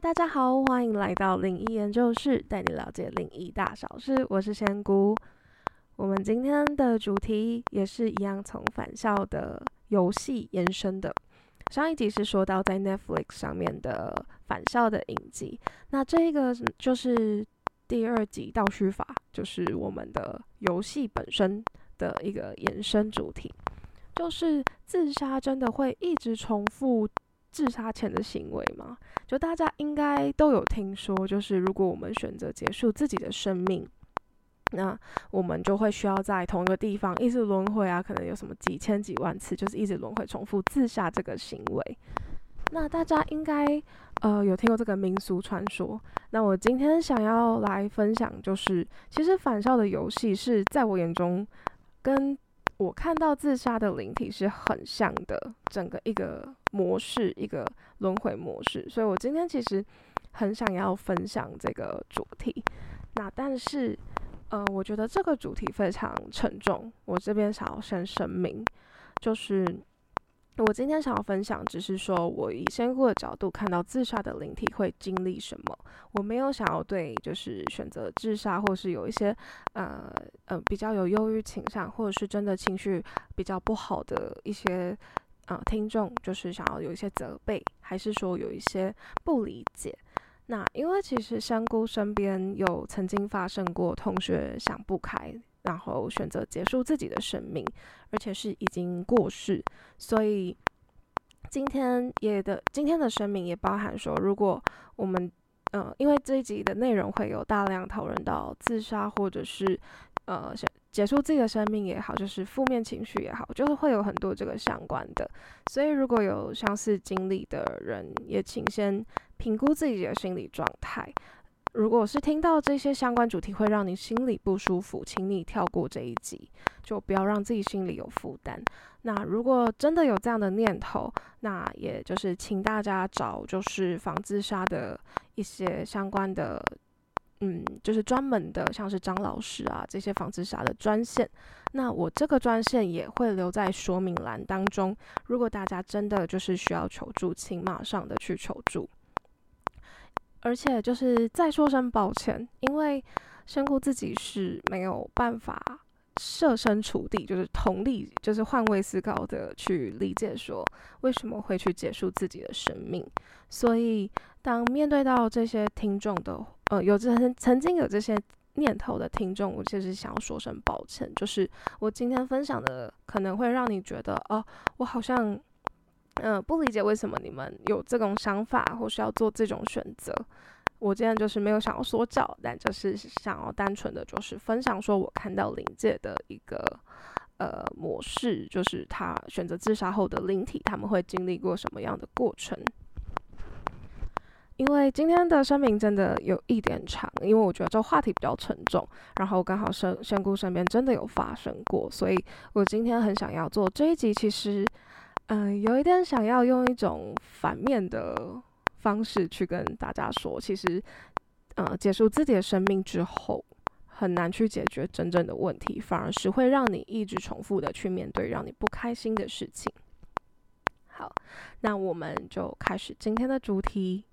大家好，欢迎来到灵异研究室，带你了解灵异大小事。我是仙姑。我们今天的主题也是一样，从返校的游戏延伸的。上一集是说到在 Netflix 上面的返校的影集，那这个就是第二集倒叙法，就是我们的游戏本身的一个延伸主题，就是自杀真的会一直重复自杀前的行为吗？就大家应该都有听说，就是如果我们选择结束自己的生命，那我们就会需要在同一个地方一直轮回啊，可能有什么几千几万次，就是一直轮回重复自杀这个行为。那大家应该呃有听过这个民俗传说。那我今天想要来分享，就是其实返校的游戏是在我眼中跟我看到自杀的灵体是很像的，整个一个模式，一个轮回模式。所以我今天其实很想要分享这个主题。那但是，呃，我觉得这个主题非常沉重。我这边想要先声明，就是。我今天想要分享，只是说我以仙姑的角度看到自杀的灵体会经历什么。我没有想要对就是选择自杀，或是有一些呃呃比较有忧郁倾向，或者是真的情绪比较不好的一些呃听众，就是想要有一些责备，还是说有一些不理解。那因为其实香菇身边有曾经发生过同学想不开。然后选择结束自己的生命，而且是已经过世，所以今天也的今天的声明也包含说，如果我们呃，因为这一集的内容会有大量讨论到自杀或者是呃结束自己的生命也好，就是负面情绪也好，就是会有很多这个相关的，所以如果有相似经历的人，也请先评估自己的心理状态。如果是听到这些相关主题会让你心里不舒服，请你跳过这一集，就不要让自己心里有负担。那如果真的有这样的念头，那也就是请大家找就是防自杀的一些相关的，嗯，就是专门的，像是张老师啊这些防自杀的专线。那我这个专线也会留在说明栏当中。如果大家真的就是需要求助，请马上的去求助。而且就是再说声抱歉，因为仙姑自己是没有办法设身处地，就是同理，就是换位思考的去理解说为什么会去结束自己的生命。所以当面对到这些听众的，呃，有曾曾经有这些念头的听众，我其实想要说声抱歉，就是我今天分享的可能会让你觉得，哦，我好像。嗯，不理解为什么你们有这种想法，或是要做这种选择。我今天就是没有想要说教，但就是想要单纯的就是分享，说我看到灵界的一个呃模式，就是他选择自杀后的灵体，他们会经历过什么样的过程。因为今天的声明真的有一点长，因为我觉得这话题比较沉重，然后刚好身仙姑身边真的有发生过，所以我今天很想要做这一集，其实。嗯，有一点想要用一种反面的方式去跟大家说，其实，呃，结束自己的生命之后，很难去解决真正的问题，反而是会让你一直重复的去面对让你不开心的事情。好，那我们就开始今天的主题。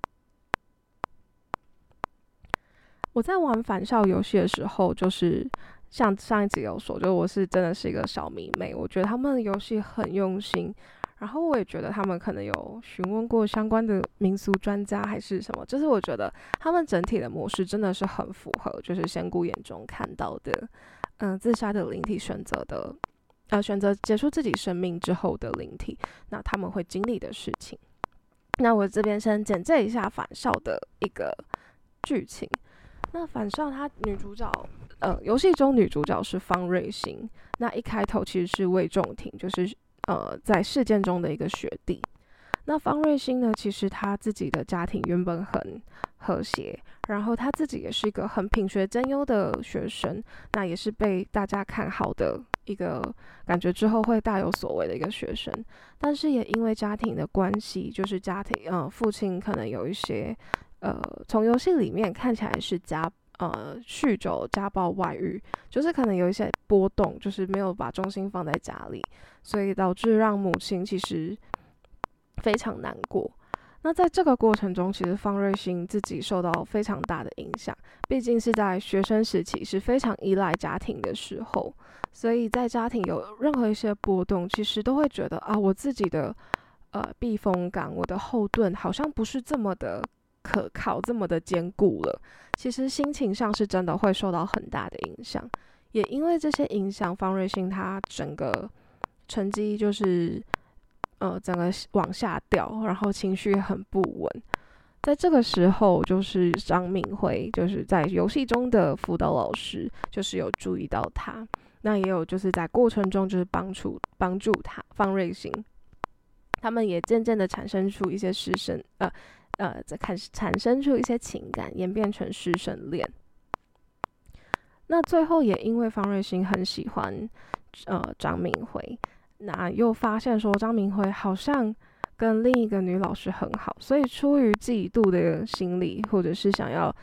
我在玩返校游戏的时候，就是像上一集有说，就我是真的是一个小迷妹，我觉得他们的游戏很用心。然后我也觉得他们可能有询问过相关的民俗专家还是什么，就是我觉得他们整体的模式真的是很符合，就是仙姑眼中看到的，嗯，自杀的灵体选择的，呃，选择结束自己生命之后的灵体，那他们会经历的事情。那我这边先简介一下返校的一个剧情。那返校它女主角，呃，游戏中女主角是方瑞欣，那一开头其实是魏仲廷，就是。呃，在事件中的一个学弟，那方瑞欣呢？其实他自己的家庭原本很和谐，然后他自己也是一个很品学兼优的学生，那也是被大家看好的一个感觉，之后会大有所为的一个学生。但是也因为家庭的关系，就是家庭，呃，父亲可能有一些，呃，从游戏里面看起来是家。呃，酗酒、家暴、外遇，就是可能有一些波动，就是没有把重心放在家里，所以导致让母亲其实非常难过。那在这个过程中，其实方瑞欣自己受到非常大的影响，毕竟是在学生时期是非常依赖家庭的时候，所以在家庭有任何一些波动，其实都会觉得啊，我自己的呃避风港，我的后盾好像不是这么的可靠，这么的坚固了。其实心情上是真的会受到很大的影响，也因为这些影响，方瑞欣他整个成绩就是。呃，整个往下掉，然后情绪很不稳。在这个时候，就是张敏辉，就是在游戏中的辅导老师，就是有注意到他。那也有就是在过程中，就是帮助帮助他方瑞欣，他们也渐渐的产生出一些师生，呃呃，在开始产生出一些情感，演变成师生恋。那最后也因为方瑞欣很喜欢呃张敏辉。那又发现说张明辉好像跟另一个女老师很好，所以出于嫉妒的心理，或者是想要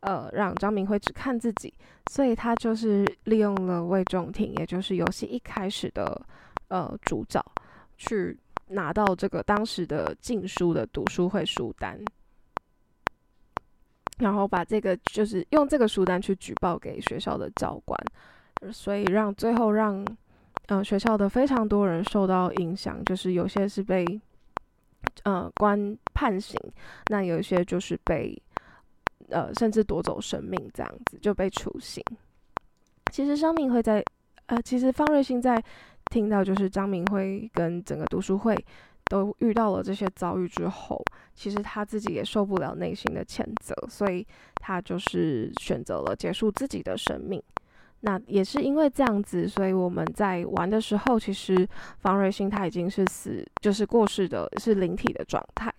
呃让张明辉只看自己，所以他就是利用了魏仲廷，也就是游戏一开始的呃主角，去拿到这个当时的禁书的读书会书单，然后把这个就是用这个书单去举报给学校的教官，所以让最后让。嗯，学校的非常多人受到影响，就是有些是被呃关判刑，那有一些就是被呃甚至夺走生命，这样子就被处刑。其实张明辉在呃，其实方瑞欣在听到就是张明辉跟整个读书会都遇到了这些遭遇之后，其实他自己也受不了内心的谴责，所以他就是选择了结束自己的生命。那也是因为这样子，所以我们在玩的时候，其实方瑞欣他已经是死，就是过世的，是灵体的状态，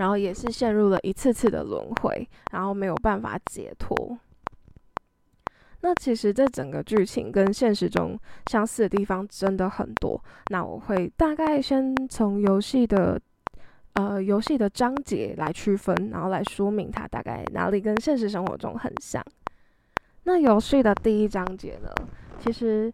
然后也是陷入了一次次的轮回，然后没有办法解脱。那其实这整个剧情跟现实中相似的地方真的很多。那我会大概先从游戏的呃游戏的章节来区分，然后来说明它大概哪里跟现实生活中很像。那游戏的第一章节呢？其实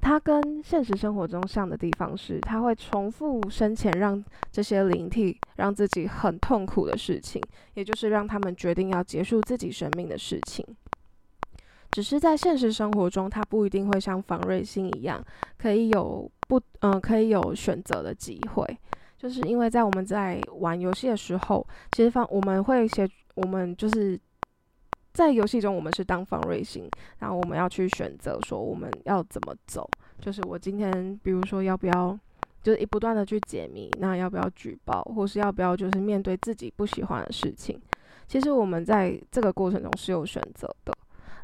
它跟现实生活中像的地方是，它会重复生前让这些灵体让自己很痛苦的事情，也就是让他们决定要结束自己生命的事情。只是在现实生活中，它不一定会像防瑞星一样，可以有不嗯可以有选择的机会，就是因为在我们在玩游戏的时候，其实方我们会写我们就是。在游戏中，我们是当方瑞星，然后我们要去选择说我们要怎么走。就是我今天，比如说要不要，就是一不断的去解谜，那要不要举报，或是要不要就是面对自己不喜欢的事情。其实我们在这个过程中是有选择的。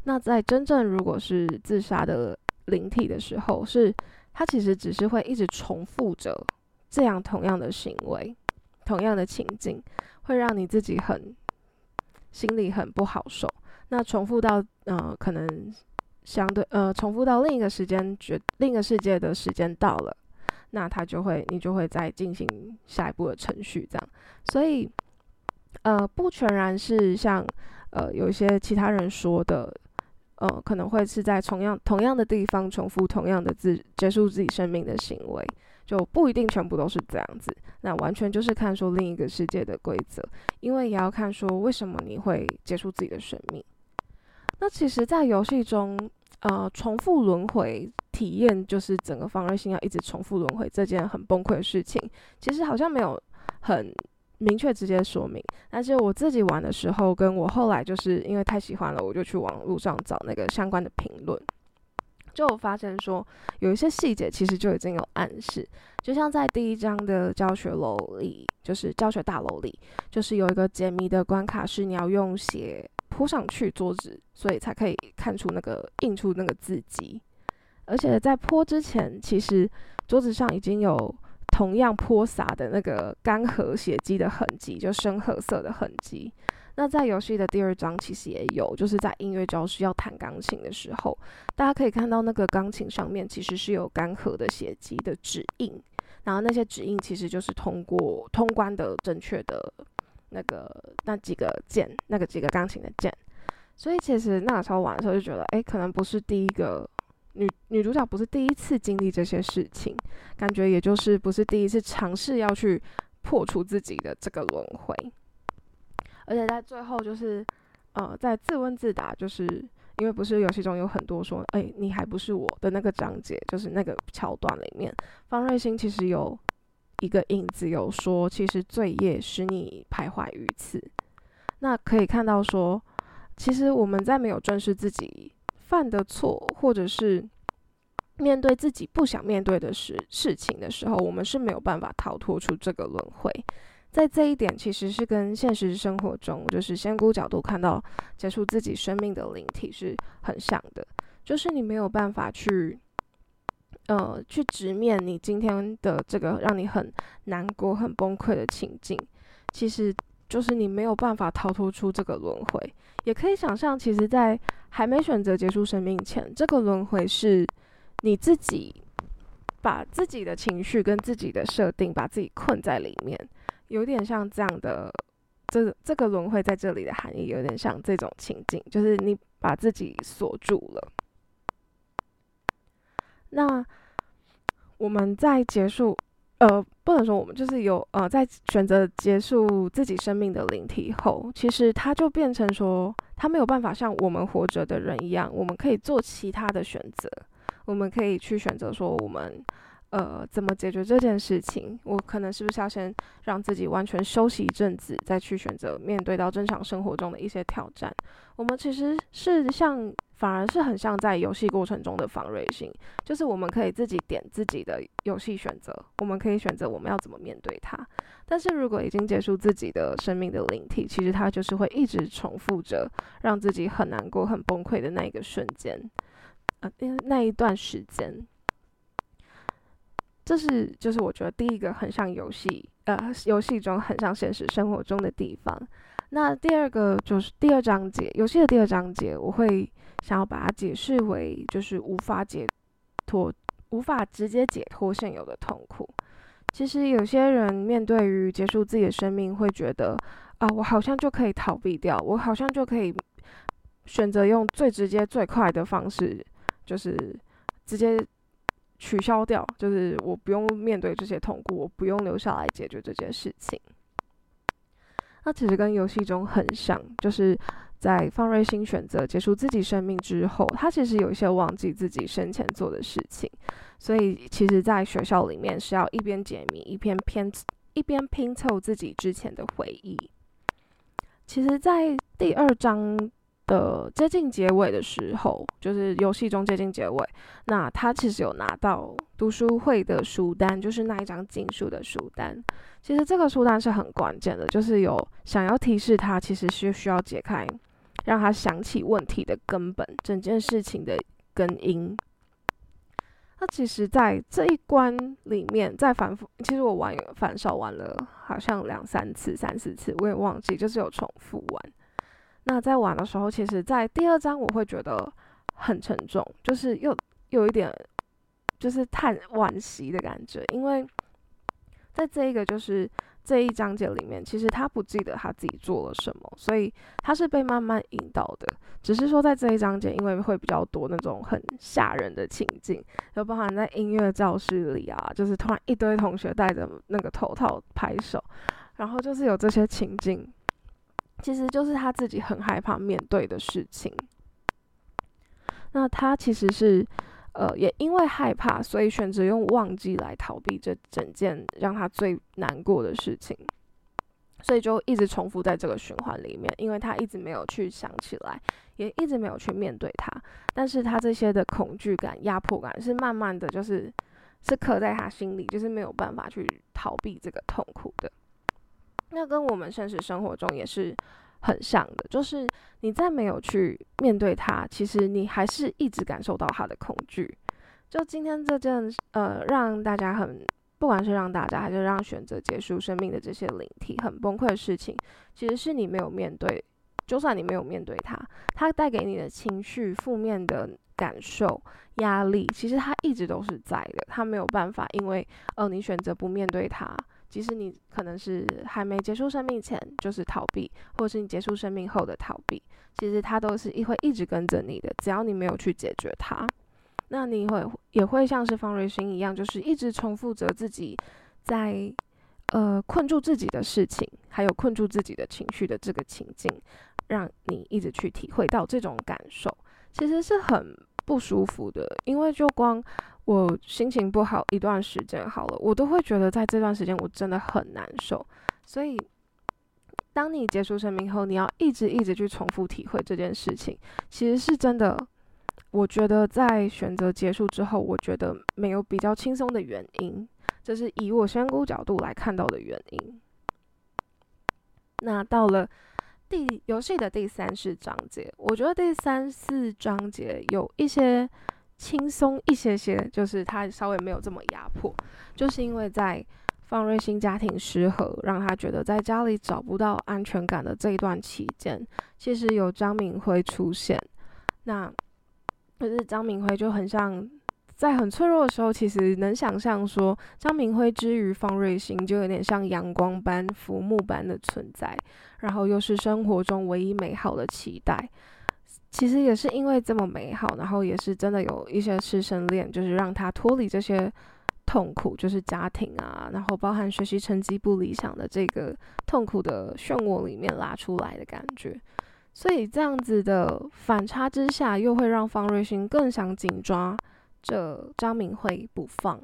那在真正如果是自杀的灵体的时候，是它其实只是会一直重复着这样同样的行为，同样的情境，会让你自己很心里很不好受。那重复到呃，可能相对呃，重复到另一个时间，觉另一个世界的时间到了，那他就会，你就会再进行下一步的程序，这样。所以呃，不全然是像呃有一些其他人说的，呃，可能会是在同样同样的地方重复同样的自结束自己生命的行为，就不一定全部都是这样子。那完全就是看说另一个世界的规则，因为也要看说为什么你会结束自己的生命。那其实，在游戏中，呃，重复轮回体验就是整个方瑞星要一直重复轮回这件很崩溃的事情。其实好像没有很明确直接说明，但是我自己玩的时候，跟我后来就是因为太喜欢了，我就去网络上找那个相关的评论，就发现说有一些细节其实就已经有暗示，就像在第一章的教学楼里，就是教学大楼里，就是有一个解谜的关卡是你要用写。铺上去桌子，所以才可以看出那个印出那个字迹。而且在泼之前，其实桌子上已经有同样泼洒的那个干涸血迹的痕迹，就深褐色的痕迹。那在游戏的第二章其实也有，就是在音乐教室要弹钢琴的时候，大家可以看到那个钢琴上面其实是有干涸的血迹的指印，然后那些指印其实就是通过通关的正确的。那个那几个键，那个几个钢琴的键，所以其实那个时候玩的时候就觉得，哎，可能不是第一个女女主角不是第一次经历这些事情，感觉也就是不是第一次尝试要去破除自己的这个轮回。而且在最后，就是呃，在自问自答，就是因为不是游戏中有很多说，哎，你还不是我的那个章节，就是那个桥段里面，方瑞欣其实有一个影子，有说，其实罪业使你徘徊于此。那可以看到说，其实我们在没有正视自己犯的错，或者是面对自己不想面对的事事情的时候，我们是没有办法逃脱出这个轮回。在这一点，其实是跟现实生活中，就是仙姑角度看到结束自己生命的灵体是很像的。就是你没有办法去，呃，去直面你今天的这个让你很难过、很崩溃的情境，其实就是你没有办法逃脱出这个轮回。也可以想象，其实，在还没选择结束生命前，这个轮回是你自己把自己的情绪跟自己的设定，把自己困在里面。有点像这样的，这这个轮回在这里的含义有点像这种情境，就是你把自己锁住了。那我们在结束，呃，不能说我们就是有呃，在选择结束自己生命的灵体后，其实它就变成说，它没有办法像我们活着的人一样，我们可以做其他的选择，我们可以去选择说我们。呃，怎么解决这件事情？我可能是不是要先让自己完全休息一阵子，再去选择面对到正常生活中的一些挑战？我们其实是像，反而是很像在游戏过程中的防瑞性，就是我们可以自己点自己的游戏选择，我们可以选择我们要怎么面对它。但是如果已经结束自己的生命的灵体，其实它就是会一直重复着让自己很难过、很崩溃的那一个瞬间，呃，那一段时间。这是就是我觉得第一个很像游戏，呃，游戏中很像现实生活中的地方。那第二个就是第二章节，游戏的第二章节，我会想要把它解释为就是无法解脱、无法直接解脱现有的痛苦。其实有些人面对于结束自己的生命，会觉得啊，我好像就可以逃避掉，我好像就可以选择用最直接、最快的方式，就是直接。取消掉，就是我不用面对这些痛苦，我不用留下来解决这件事情。那其实跟游戏中很像，就是在方瑞欣选择结束自己生命之后，他其实有一些忘记自己生前做的事情，所以其实，在学校里面是要一边解谜，一边拼一边拼凑自己之前的回忆。其实，在第二章。的接近结尾的时候，就是游戏中接近结尾，那他其实有拿到读书会的书单，就是那一张禁书的书单。其实这个书单是很关键的，就是有想要提示他，其实是需要解开，让他想起问题的根本，整件事情的根因。那其实，在这一关里面，在反复，其实我玩反手玩了好像两三次、三四次，我也忘记，就是有重复玩。那在玩的时候，其实，在第二章我会觉得很沉重，就是又有一点就是叹惋惜的感觉，因为在这一个就是这一章节里面，其实他不记得他自己做了什么，所以他是被慢慢引导的。只是说在这一章节，因为会比较多那种很吓人的情境，就包含在音乐教室里啊，就是突然一堆同学戴着那个头套拍手，然后就是有这些情境。其实就是他自己很害怕面对的事情。那他其实是，呃，也因为害怕，所以选择用忘记来逃避这整件让他最难过的事情。所以就一直重复在这个循环里面，因为他一直没有去想起来，也一直没有去面对他。但是他这些的恐惧感、压迫感是慢慢的就是是刻在他心里，就是没有办法去逃避这个痛苦的。那跟我们现实生活中也是很像的，就是你在没有去面对它，其实你还是一直感受到它的恐惧。就今天这件呃，让大家很，不管是让大家还是让选择结束生命的这些灵体很崩溃的事情，其实是你没有面对。就算你没有面对它，它带给你的情绪、负面的感受、压力，其实它一直都是在的。它没有办法，因为呃，你选择不面对它。即使你可能是还没结束生命前就是逃避，或者是你结束生命后的逃避，其实它都是一会一直跟着你的。只要你没有去解决它，那你会也会像是方瑞勋一样，就是一直重复着自己在呃困住自己的事情，还有困住自己的情绪的这个情境，让你一直去体会到这种感受，其实是很不舒服的。因为就光我心情不好一段时间好了，我都会觉得在这段时间我真的很难受。所以，当你结束生命后，你要一直一直去重复体会这件事情，其实是真的。我觉得在选择结束之后，我觉得没有比较轻松的原因，这是以我仙姑角度来看到的原因。那到了第游戏的第三四章节，我觉得第三四章节有一些轻松一些些，就是他稍微没有这么压迫，就是因为在方瑞欣家庭失和，让他觉得在家里找不到安全感的这一段期间，其实有张明辉出现，那。可是张明辉就很像，在很脆弱的时候，其实能想象说，张明辉之于方瑞欣，就有点像阳光般、浮木般的存在，然后又是生活中唯一美好的期待。其实也是因为这么美好，然后也是真的有一些师生恋，就是让他脱离这些痛苦，就是家庭啊，然后包含学习成绩不理想的这个痛苦的漩涡里面拉出来的感觉。所以这样子的反差之下，又会让方瑞欣更想紧抓着张明辉不放。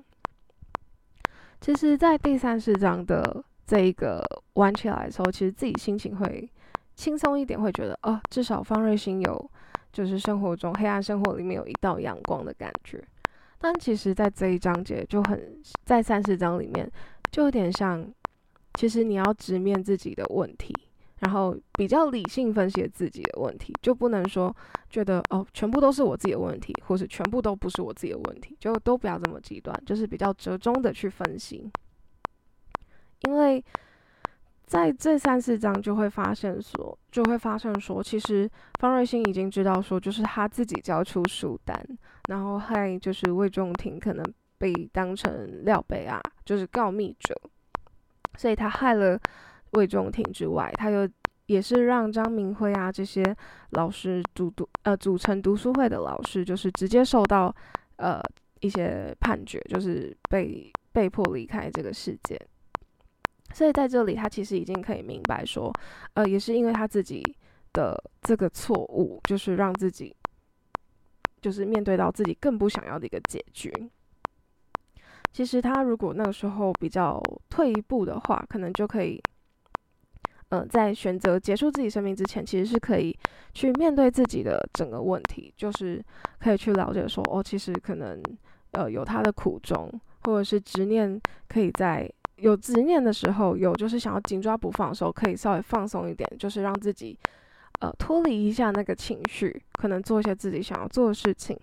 其实，在第三十章的这一个玩起来的时候，其实自己心情会轻松一点，会觉得哦，至少方瑞欣有就是生活中黑暗生活里面有一道阳光的感觉。但其实，在这一章节就很在三十章里面，就有点像，其实你要直面自己的问题。然后比较理性分析自己的问题，就不能说觉得哦，全部都是我自己的问题，或是全部都不是我自己的问题，就都不要这么极端，就是比较折中的去分析。因为在这三四章就会发现说，就会发现说，其实方瑞欣已经知道说，就是他自己交出书单，然后害就是魏仲廷可能被当成廖北啊，就是告密者，所以他害了。魏仲廷之外，他又也是让张明辉啊这些老师组读呃组成读书会的老师，就是直接受到呃一些判决，就是被被迫离开这个世界。所以在这里，他其实已经可以明白说，呃，也是因为他自己的这个错误，就是让自己就是面对到自己更不想要的一个结局。其实他如果那个时候比较退一步的话，可能就可以。嗯，在选择结束自己生命之前，其实是可以去面对自己的整个问题，就是可以去了解说，哦，其实可能呃有他的苦衷，或者是执念，可以在有执念的时候，有就是想要紧抓不放的时候，可以稍微放松一点，就是让自己呃脱离一下那个情绪，可能做一些自己想要做的事情，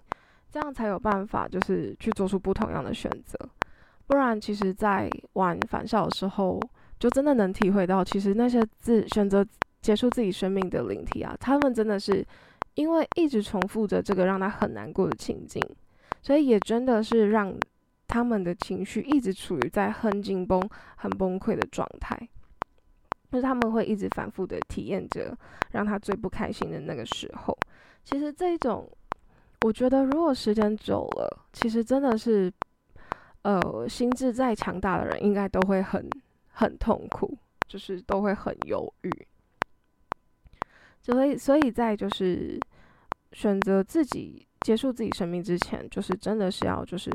这样才有办法就是去做出不同样的选择，不然其实，在玩返校的时候。就真的能体会到，其实那些自选择结束自己生命的灵体啊，他们真的是因为一直重复着这个让他很难过的情境，所以也真的是让他们的情绪一直处于在很紧绷、很崩溃的状态，就是他们会一直反复的体验着让他最不开心的那个时候。其实这种，我觉得如果时间久了，其实真的是，呃，心智再强大的人，应该都会很。很痛苦，就是都会很犹豫，所以所以在就是选择自己结束自己生命之前，就是真的是要就是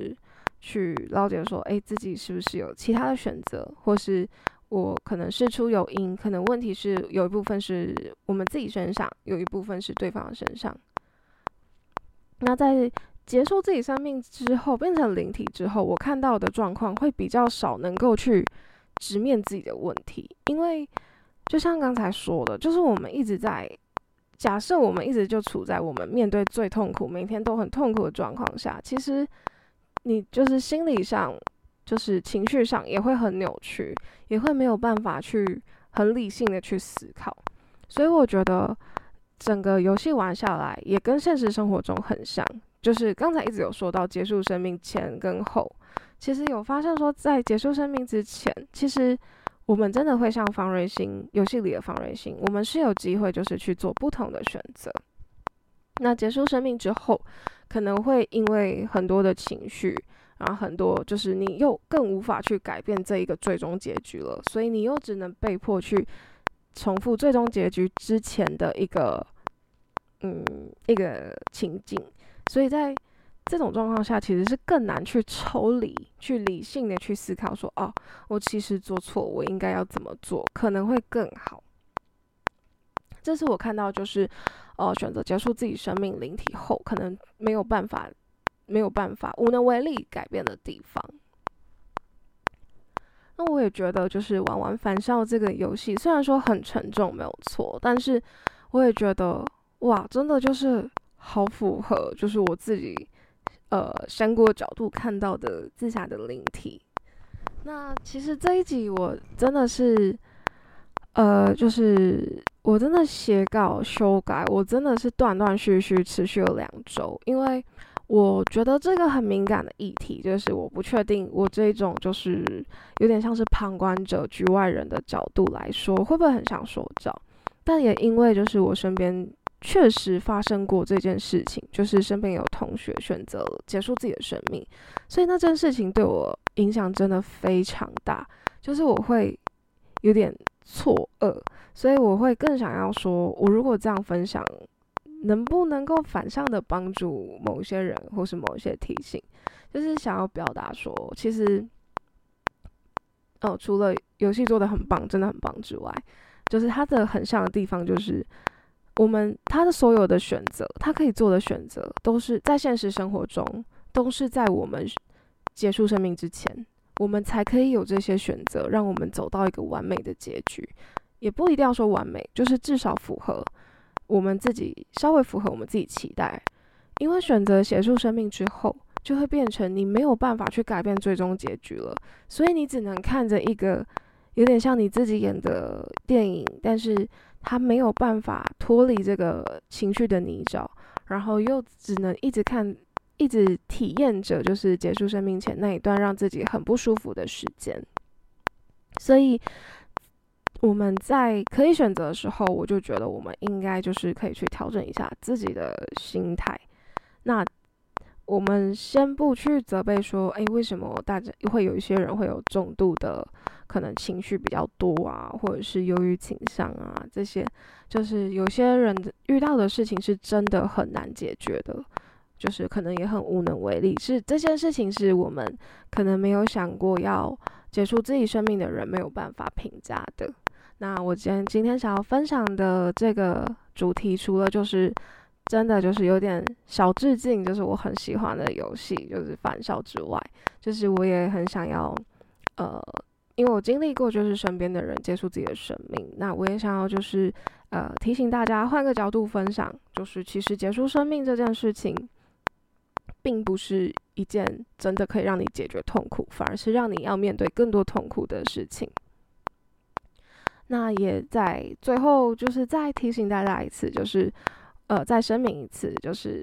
去了解说，哎，自己是不是有其他的选择，或是我可能事出有因，可能问题是有一部分是我们自己身上，有一部分是对方身上。那在结束自己生命之后，变成灵体之后，我看到的状况会比较少，能够去。直面自己的问题，因为就像刚才说的，就是我们一直在假设，我们一直就处在我们面对最痛苦、每天都很痛苦的状况下，其实你就是心理上、就是情绪上也会很扭曲，也会没有办法去很理性的去思考。所以我觉得整个游戏玩下来，也跟现实生活中很像，就是刚才一直有说到结束生命前跟后。其实有发现说，在结束生命之前，其实我们真的会像方瑞星游戏里的方瑞星，我们是有机会就是去做不同的选择。那结束生命之后，可能会因为很多的情绪，然后很多就是你又更无法去改变这一个最终结局了，所以你又只能被迫去重复最终结局之前的一个嗯一个情境，所以在这种状况下，其实是更难去抽离、去理性的去思考，说哦，我其实做错，我应该要怎么做，可能会更好。这是我看到，就是呃，选择结束自己生命灵体后，可能没有办法、没有办法、无能为力改变的地方。那我也觉得，就是玩玩返校这个游戏，虽然说很沉重，没有错，但是我也觉得，哇，真的就是好符合，就是我自己呃仙姑角度看到的自杀的灵体。那其实这一集我真的是，呃，就是。我真的写稿修改，我真的是断断续续持续了两周，因为我觉得这个很敏感的议题，就是我不确定我这种就是有点像是旁观者、局外人的角度来说，会不会很想说教？但也因为就是我身边确实发生过这件事情，就是身边有同学选择结束自己的生命，所以那件事情对我影响真的非常大，就是我会有点错愕。所以我会更想要说，我如果这样分享，能不能够反向的帮助某些人，或是某一些提醒，就是想要表达说，其实，哦，除了游戏做的很棒，真的很棒之外，就是它的很像的地方，就是我们他的所有的选择，他可以做的选择，都是在现实生活中，都是在我们结束生命之前，我们才可以有这些选择，让我们走到一个完美的结局。也不一定要说完美，就是至少符合我们自己，稍微符合我们自己期待。因为选择结束生命之后，就会变成你没有办法去改变最终结局了，所以你只能看着一个有点像你自己演的电影，但是他没有办法脱离这个情绪的泥沼，然后又只能一直看，一直体验着就是结束生命前那一段让自己很不舒服的时间，所以。我们在可以选择的时候，我就觉得我们应该就是可以去调整一下自己的心态。那我们先不去责备说，哎，为什么大家会有一些人会有重度的可能情绪比较多啊，或者是忧郁倾向啊，这些就是有些人遇到的事情是真的很难解决的，就是可能也很无能为力。是这件事情是我们可能没有想过要结束自己生命的人没有办法评价的。那我今天今天想要分享的这个主题，除了就是真的就是有点小致敬，就是我很喜欢的游戏，就是返校之外，就是我也很想要，呃，因为我经历过就是身边的人结束自己的生命，那我也想要就是呃提醒大家换个角度分享，就是其实结束生命这件事情，并不是一件真的可以让你解决痛苦，反而是让你要面对更多痛苦的事情。那也在最后，就是再提醒大家一次，就是，呃，再声明一次，就是，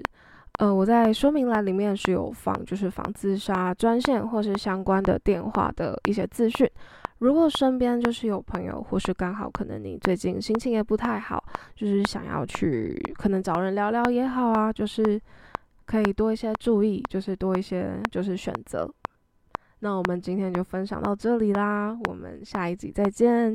呃，我在说明栏里面是有放，就是防自杀专线或是相关的电话的一些资讯。如果身边就是有朋友，或是刚好可能你最近心情也不太好，就是想要去可能找人聊聊也好啊，就是可以多一些注意，就是多一些就是选择。那我们今天就分享到这里啦，我们下一集再见。